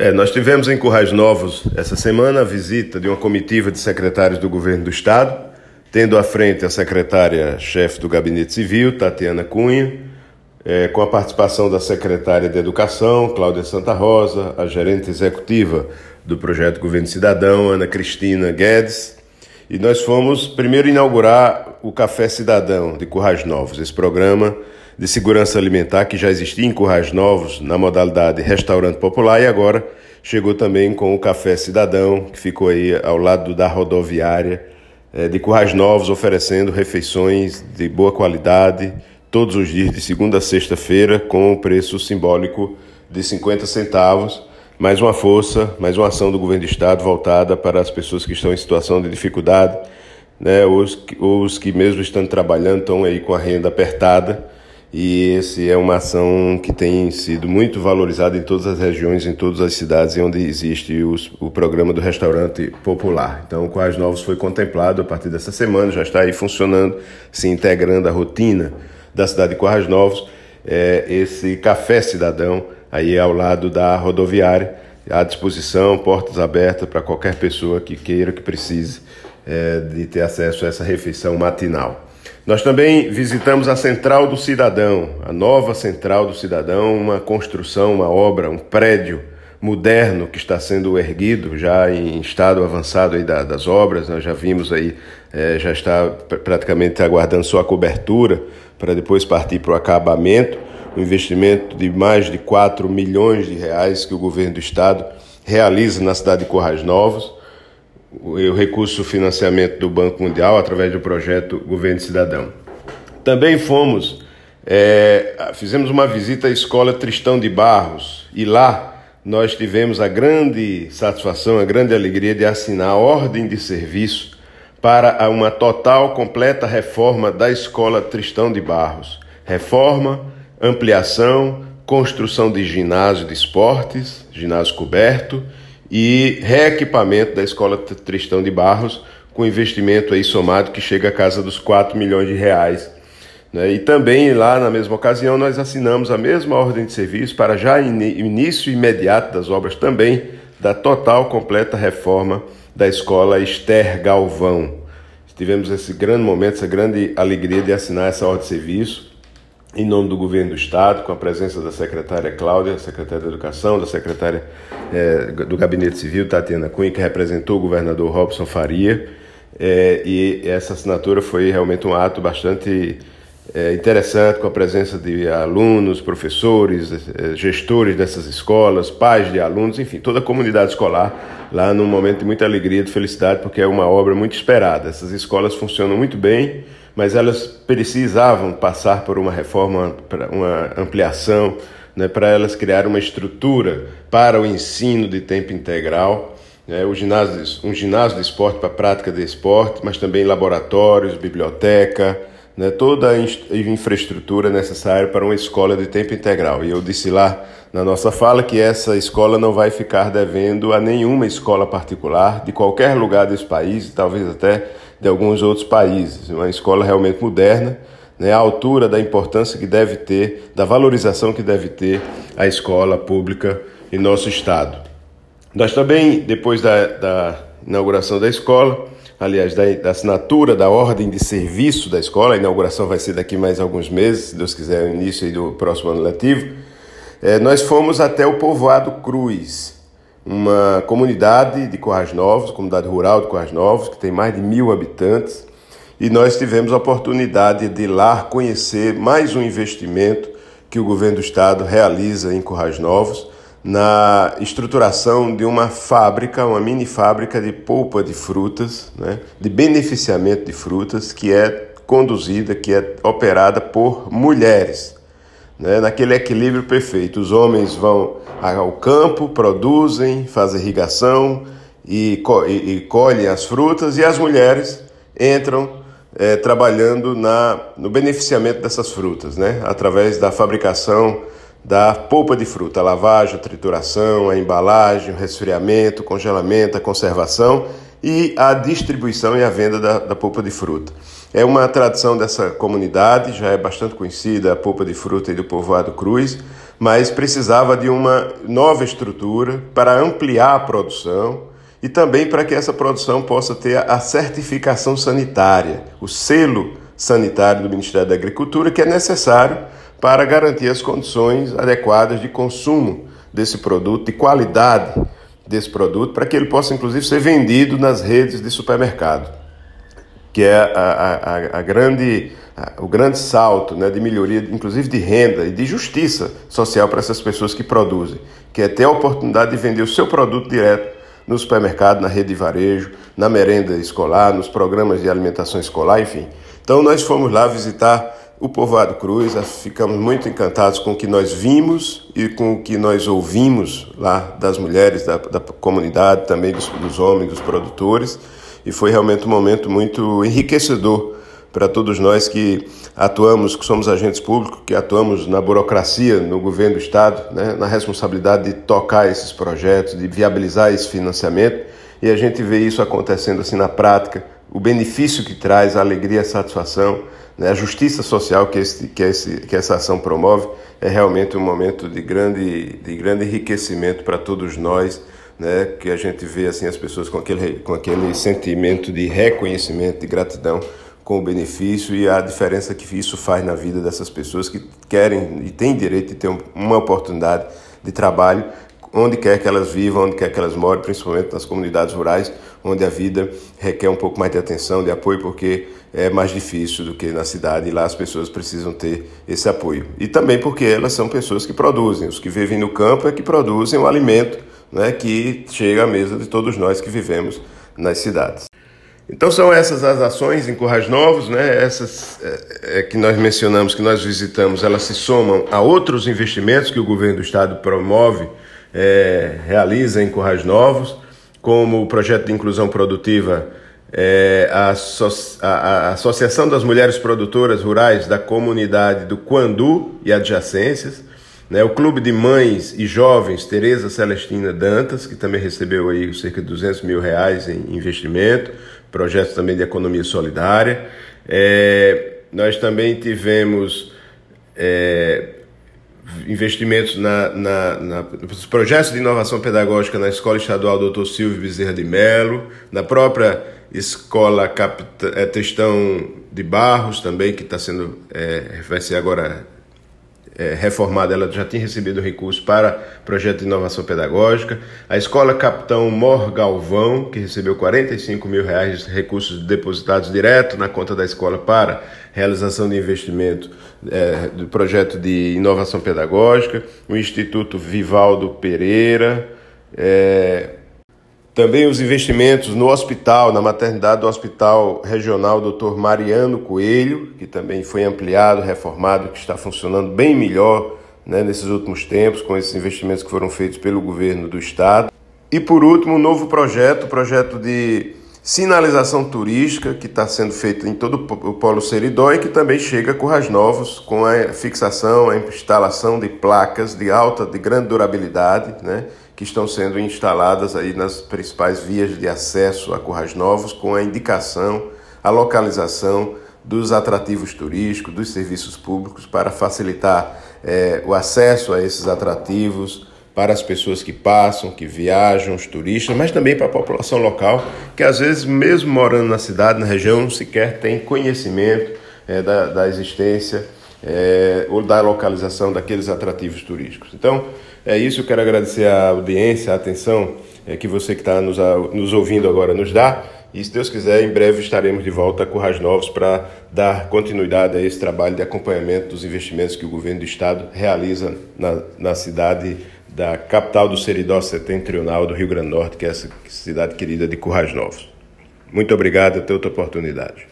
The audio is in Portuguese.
É, nós tivemos em Currais Novos essa semana a visita de uma comitiva de secretários do governo do estado, tendo à frente a secretária-chefe do Gabinete Civil, Tatiana Cunha, é, com a participação da secretária de Educação, Cláudia Santa Rosa, a gerente executiva do projeto Governo Cidadão, Ana Cristina Guedes, e nós fomos primeiro inaugurar o Café Cidadão de Currais Novos, esse programa de segurança alimentar que já existia em Currais Novos na modalidade restaurante popular e agora chegou também com o Café Cidadão, que ficou aí ao lado da rodoviária eh, de Currais Novos, oferecendo refeições de boa qualidade todos os dias, de segunda a sexta-feira, com o preço simbólico de 50 centavos. Mais uma força, mais uma ação do governo do estado voltada para as pessoas que estão em situação de dificuldade, né, os, os que mesmo estão trabalhando estão aí com a renda apertada e esse é uma ação que tem sido muito valorizada em todas as regiões, em todas as cidades onde existe os, o programa do restaurante popular. Então, o Quais Novos foi contemplado a partir dessa semana, já está aí funcionando, se integrando à rotina da cidade de Quais Novos, é, esse café cidadão aí ao lado da rodoviária, à disposição, portas abertas para qualquer pessoa que queira, que precise é, de ter acesso a essa refeição matinal. Nós também visitamos a Central do Cidadão, a nova Central do Cidadão, uma construção, uma obra, um prédio moderno que está sendo erguido, já em estado avançado aí das obras. Nós já vimos aí, é, já está praticamente aguardando sua cobertura para depois partir para o acabamento. Um investimento de mais de 4 milhões de reais que o governo do estado realiza na cidade de Corrais Novos o recurso financiamento do Banco Mundial através do projeto Governo Cidadão. Também fomos, é, fizemos uma visita à escola Tristão de Barros e lá nós tivemos a grande satisfação, a grande alegria de assinar a ordem de serviço para uma total, completa reforma da escola Tristão de Barros. Reforma, ampliação, construção de ginásio de esportes, ginásio coberto e reequipamento da Escola Tristão de Barros, com investimento aí somado que chega a casa dos 4 milhões de reais. Né? E também lá na mesma ocasião nós assinamos a mesma ordem de serviço para já in início imediato das obras também da total completa reforma da escola Esther Galvão. Tivemos esse grande momento, essa grande alegria de assinar essa ordem de serviço em nome do governo do estado, com a presença da secretária Cláudia, secretária da Educação, da secretária é, do Gabinete Civil, Tatiana Cunha, que representou o governador Robson Faria. É, e essa assinatura foi realmente um ato bastante é, interessante, com a presença de alunos, professores, gestores dessas escolas, pais de alunos, enfim, toda a comunidade escolar, lá num momento de muita alegria, de felicidade, porque é uma obra muito esperada. Essas escolas funcionam muito bem mas elas precisavam passar por uma reforma, uma ampliação, né, para elas criar uma estrutura para o ensino de tempo integral, né, o ginásio, um ginásio de esporte para prática de esporte, mas também laboratórios, biblioteca, né, toda a infraestrutura necessária para uma escola de tempo integral. E eu disse lá na nossa fala que essa escola não vai ficar devendo a nenhuma escola particular de qualquer lugar desse país, talvez até de alguns outros países. Uma escola realmente moderna, né, à altura da importância que deve ter, da valorização que deve ter a escola pública em nosso estado. Nós também, depois da, da inauguração da escola, aliás, da, da, assinatura da ordem de serviço da escola, a inauguração vai ser daqui mais alguns meses, se Deus quiser, o início do próximo ano letivo, é, nós fomos até o povoado Cruz, uma comunidade de Corrais Novos, comunidade rural de Corrais Novos, que tem mais de mil habitantes, e nós tivemos a oportunidade de lá conhecer mais um investimento que o governo do estado realiza em Corrais Novos na estruturação de uma fábrica, uma mini fábrica de polpa de frutas, né, de beneficiamento de frutas, que é conduzida, que é operada por mulheres né, naquele equilíbrio perfeito. Os homens vão ao campo, produzem, fazem irrigação e, e, e colhem as frutas, e as mulheres entram é, trabalhando na, no beneficiamento dessas frutas, né, através da fabricação da polpa de fruta, a lavagem, a trituração, a embalagem, o resfriamento, o congelamento, a conservação e a distribuição e a venda da, da polpa de fruta. É uma tradição dessa comunidade, já é bastante conhecida a polpa de fruta e do povoado Cruz, mas precisava de uma nova estrutura para ampliar a produção e também para que essa produção possa ter a certificação sanitária, o selo sanitário do Ministério da Agricultura, que é necessário para garantir as condições adequadas de consumo desse produto, de qualidade desse produto, para que ele possa inclusive ser vendido nas redes de supermercado, que é a, a, a grande, a, o grande salto né, de melhoria, inclusive de renda e de justiça social para essas pessoas que produzem, que é ter a oportunidade de vender o seu produto direto no supermercado, na rede de varejo, na merenda escolar, nos programas de alimentação escolar, enfim. Então nós fomos lá visitar o povoado Cruz, ficamos muito encantados com o que nós vimos e com o que nós ouvimos lá das mulheres, da, da comunidade, também dos, dos homens, dos produtores, e foi realmente um momento muito enriquecedor para todos nós que atuamos, que somos agentes públicos, que atuamos na burocracia, no governo do Estado, né, na responsabilidade de tocar esses projetos, de viabilizar esse financiamento, e a gente vê isso acontecendo assim na prática, o benefício que traz, a alegria, a satisfação, a justiça social que, esse, que, esse, que essa ação promove, é realmente um momento de grande, de grande enriquecimento para todos nós, né, que a gente vê assim as pessoas com aquele, com aquele sentimento de reconhecimento, de gratidão com o benefício e a diferença que isso faz na vida dessas pessoas que querem e têm direito de ter uma oportunidade de trabalho onde quer que elas vivam, onde quer que elas morem, principalmente nas comunidades rurais, onde a vida requer um pouco mais de atenção, de apoio, porque é mais difícil do que na cidade e lá as pessoas precisam ter esse apoio. E também porque elas são pessoas que produzem, os que vivem no campo é que produzem o alimento né, que chega à mesa de todos nós que vivemos nas cidades. Então são essas as ações em Currais Novos, né? Essas é, é, que nós mencionamos, que nós visitamos, elas se somam a outros investimentos que o governo do estado promove, é, realiza em Currais Novos, como o projeto de inclusão produtiva, é, a, a, a, Associação das Mulheres Produtoras Rurais da Comunidade do Quandu e adjacências, né? o Clube de Mães e Jovens Tereza Celestina Dantas, que também recebeu aí cerca de 200 mil reais em investimento, projetos também de economia solidária. É, nós também tivemos é, investimentos na, na, na, nos projetos de inovação pedagógica na Escola Estadual Dr. Silvio Bezerra de Melo, na própria Escola Capta, é, Testão de Barros também, que está sendo, é, vai ser agora é, reformada, ela já tinha recebido recurso para projeto de inovação pedagógica. A Escola Capitão Mor Galvão, que recebeu 45 mil reais de recursos depositados direto na conta da escola para realização de investimento é, do projeto de inovação pedagógica. O Instituto Vivaldo Pereira. É, também os investimentos no hospital, na maternidade do Hospital Regional Dr. Mariano Coelho, que também foi ampliado, reformado, que está funcionando bem melhor né, nesses últimos tempos, com esses investimentos que foram feitos pelo governo do estado. E por último, um novo projeto, projeto de sinalização turística, que está sendo feito em todo o Polo Seridó e que também chega a Currais Novos, com a fixação, a instalação de placas de alta, de grande durabilidade, né? que estão sendo instaladas aí nas principais vias de acesso a Currais Novos, com a indicação, a localização dos atrativos turísticos, dos serviços públicos, para facilitar é, o acesso a esses atrativos para as pessoas que passam, que viajam, os turistas, mas também para a população local, que às vezes, mesmo morando na cidade, na região, sequer tem conhecimento é, da, da existência é, ou da localização daqueles atrativos turísticos. Então, é isso, eu quero agradecer a audiência, a atenção é, que você que está nos, nos ouvindo agora nos dá. E se Deus quiser, em breve estaremos de volta a Currais Novos para dar continuidade a esse trabalho de acompanhamento dos investimentos que o governo do estado realiza na, na cidade da capital do Seridó setentrional do Rio Grande do Norte, que é essa cidade querida de Currais Novos. Muito obrigado, até outra oportunidade.